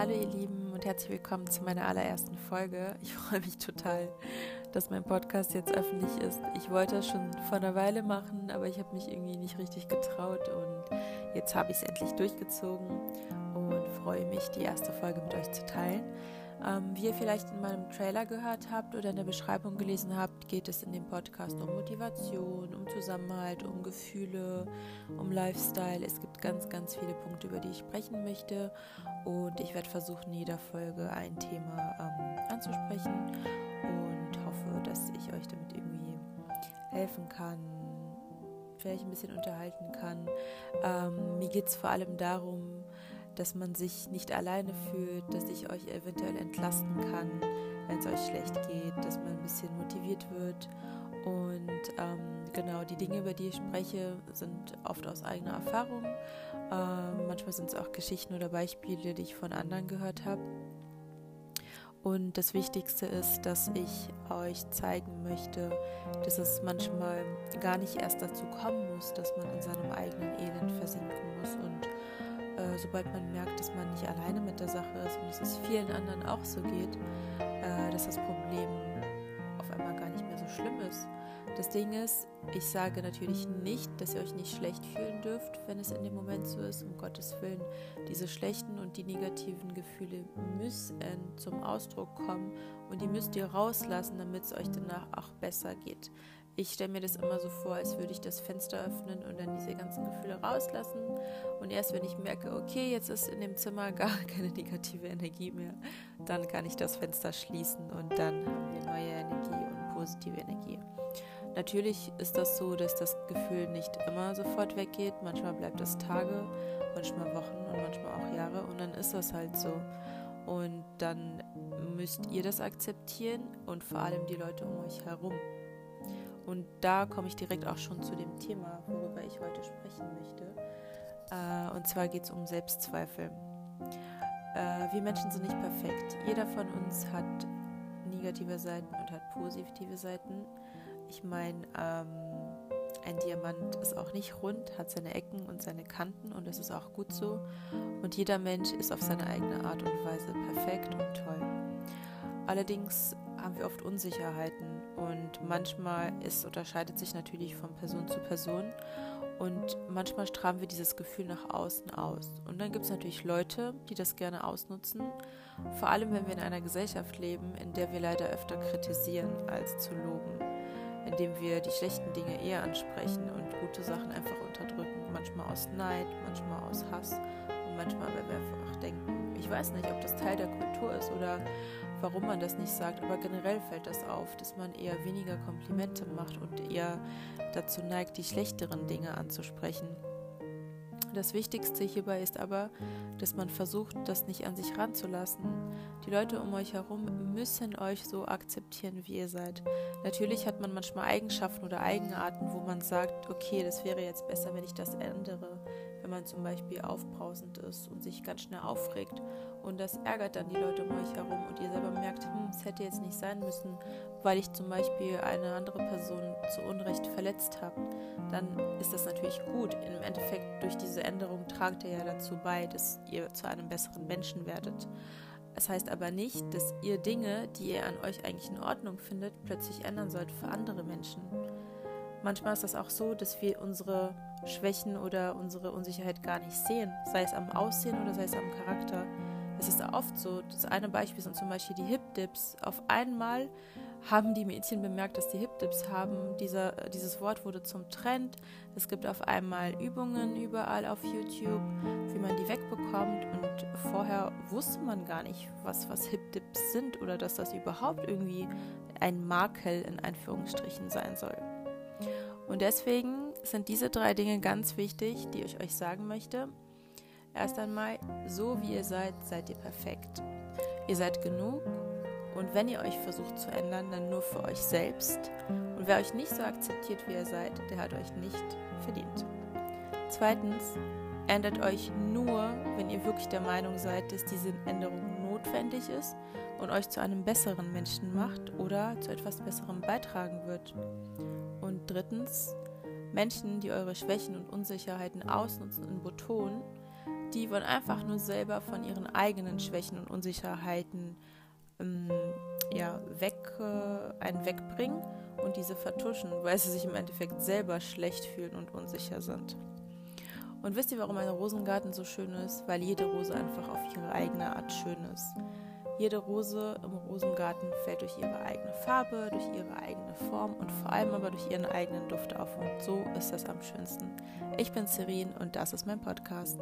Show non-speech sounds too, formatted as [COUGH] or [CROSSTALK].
Hallo ihr Lieben und herzlich willkommen zu meiner allerersten Folge. Ich [LAUGHS] freue mich total, dass mein Podcast jetzt öffentlich ist. Ich wollte es schon vor einer Weile machen, aber ich habe mich irgendwie nicht richtig getraut und jetzt habe ich es endlich durchgezogen und freue mich, die erste Folge mit euch zu teilen. Ähm, wie ihr vielleicht in meinem Trailer gehört habt oder in der Beschreibung gelesen habt, geht es in dem Podcast um Motivation, um Zusammenhalt, um Gefühle, um Lifestyle. Es gibt ganz, ganz viele Punkte, über die ich sprechen möchte. Und ich werde versuchen, in jeder Folge ein Thema ähm, anzusprechen und hoffe, dass ich euch damit irgendwie helfen kann, vielleicht ein bisschen unterhalten kann. Ähm, mir geht es vor allem darum, dass man sich nicht alleine fühlt, dass ich euch eventuell entlasten kann, wenn es euch schlecht geht, dass man ein bisschen motiviert wird. Und ähm, genau, die Dinge, über die ich spreche, sind oft aus eigener Erfahrung. Ähm, manchmal sind es auch Geschichten oder Beispiele, die ich von anderen gehört habe. Und das Wichtigste ist, dass ich euch zeigen möchte, dass es manchmal gar nicht erst dazu kommen muss, dass man in seinem eigenen Elend versinken muss und äh, sobald man merkt, dass man nicht alleine mit der Sache ist und dass es vielen anderen auch so geht, äh, dass das Problem auf einmal gar nicht mehr so schlimm ist. Das Ding ist, ich sage natürlich nicht, dass ihr euch nicht schlecht fühlen dürft, wenn es in dem Moment so ist, um Gottes Willen. Diese schlechten und die negativen Gefühle müssen zum Ausdruck kommen und die müsst ihr rauslassen, damit es euch danach auch besser geht. Ich stelle mir das immer so vor, als würde ich das Fenster öffnen und dann diese ganzen Gefühle rauslassen. Und erst wenn ich merke, okay, jetzt ist in dem Zimmer [LAUGHS] gar keine negative Energie mehr, dann kann ich das Fenster schließen und dann haben wir neue Energie und positive Energie. Natürlich ist das so, dass das Gefühl nicht immer sofort weggeht. Manchmal bleibt es Tage, manchmal Wochen und manchmal auch Jahre und dann ist das halt so. Und dann müsst ihr das akzeptieren und vor allem die Leute um euch herum. Und da komme ich direkt auch schon zu dem Thema, worüber ich heute sprechen möchte. Und zwar geht es um Selbstzweifel. Äh, wir Menschen sind nicht perfekt. Jeder von uns hat negative Seiten und hat positive Seiten. Ich meine, ähm, ein Diamant ist auch nicht rund, hat seine Ecken und seine Kanten und das ist auch gut so. Und jeder Mensch ist auf seine eigene Art und Weise perfekt und toll. Allerdings haben wir oft Unsicherheiten und manchmal ist, unterscheidet sich natürlich von Person zu Person und manchmal strahlen wir dieses Gefühl nach außen aus. Und dann gibt es natürlich Leute, die das gerne ausnutzen, vor allem wenn wir in einer Gesellschaft leben, in der wir leider öfter kritisieren als zu loben, indem wir die schlechten Dinge eher ansprechen und gute Sachen einfach unterdrücken, manchmal aus Neid, manchmal aus Hass und manchmal, weil wir einfach denken, ich weiß nicht, ob das Teil der Kultur ist oder warum man das nicht sagt, aber generell fällt das auf, dass man eher weniger Komplimente macht und eher dazu neigt, die schlechteren Dinge anzusprechen. Das Wichtigste hierbei ist aber, dass man versucht, das nicht an sich ranzulassen. Die Leute um euch herum müssen euch so akzeptieren, wie ihr seid. Natürlich hat man manchmal Eigenschaften oder Eigenarten, wo man sagt, okay, das wäre jetzt besser, wenn ich das ändere wenn man zum Beispiel aufbrausend ist und sich ganz schnell aufregt. Und das ärgert dann die Leute um euch herum und ihr selber merkt, hm, es hätte jetzt nicht sein müssen, weil ich zum Beispiel eine andere Person zu Unrecht verletzt habe. Dann ist das natürlich gut. Im Endeffekt, durch diese Änderung tragt ihr ja dazu bei, dass ihr zu einem besseren Menschen werdet. Es heißt aber nicht, dass ihr Dinge, die ihr an euch eigentlich in Ordnung findet, plötzlich ändern sollt für andere Menschen. Manchmal ist das auch so, dass wir unsere Schwächen oder unsere Unsicherheit gar nicht sehen, sei es am Aussehen oder sei es am Charakter. Es ist oft so. Das eine Beispiel sind zum Beispiel die Hip-Dips. Auf einmal haben die Mädchen bemerkt, dass die Hip-Dips haben. Dieser, dieses Wort wurde zum Trend. Es gibt auf einmal Übungen überall auf YouTube, wie man die wegbekommt. Und vorher wusste man gar nicht, was, was Hip-Dips sind oder dass das überhaupt irgendwie ein Makel in Anführungsstrichen sein soll. Und deswegen sind diese drei Dinge ganz wichtig, die ich euch sagen möchte. Erst einmal, so wie ihr seid, seid ihr perfekt. Ihr seid genug und wenn ihr euch versucht zu ändern, dann nur für euch selbst. Und wer euch nicht so akzeptiert, wie ihr seid, der hat euch nicht verdient. Zweitens, ändert euch nur, wenn ihr wirklich der Meinung seid, dass diese Änderung notwendig ist und euch zu einem besseren Menschen macht oder zu etwas Besserem beitragen wird. Und drittens, Menschen, die eure Schwächen und Unsicherheiten ausnutzen und betonen, die wollen einfach nur selber von ihren eigenen Schwächen und Unsicherheiten ähm, ja, weg, äh, einen wegbringen und diese vertuschen, weil sie sich im Endeffekt selber schlecht fühlen und unsicher sind. Und wisst ihr, warum ein Rosengarten so schön ist? Weil jede Rose einfach auf ihre eigene Art schön ist. Jede Rose im Rosengarten fällt durch ihre eigene Farbe, durch ihre eigene Form und vor allem aber durch ihren eigenen Duft auf. Und so ist das am schönsten. Ich bin Cerin und das ist mein Podcast.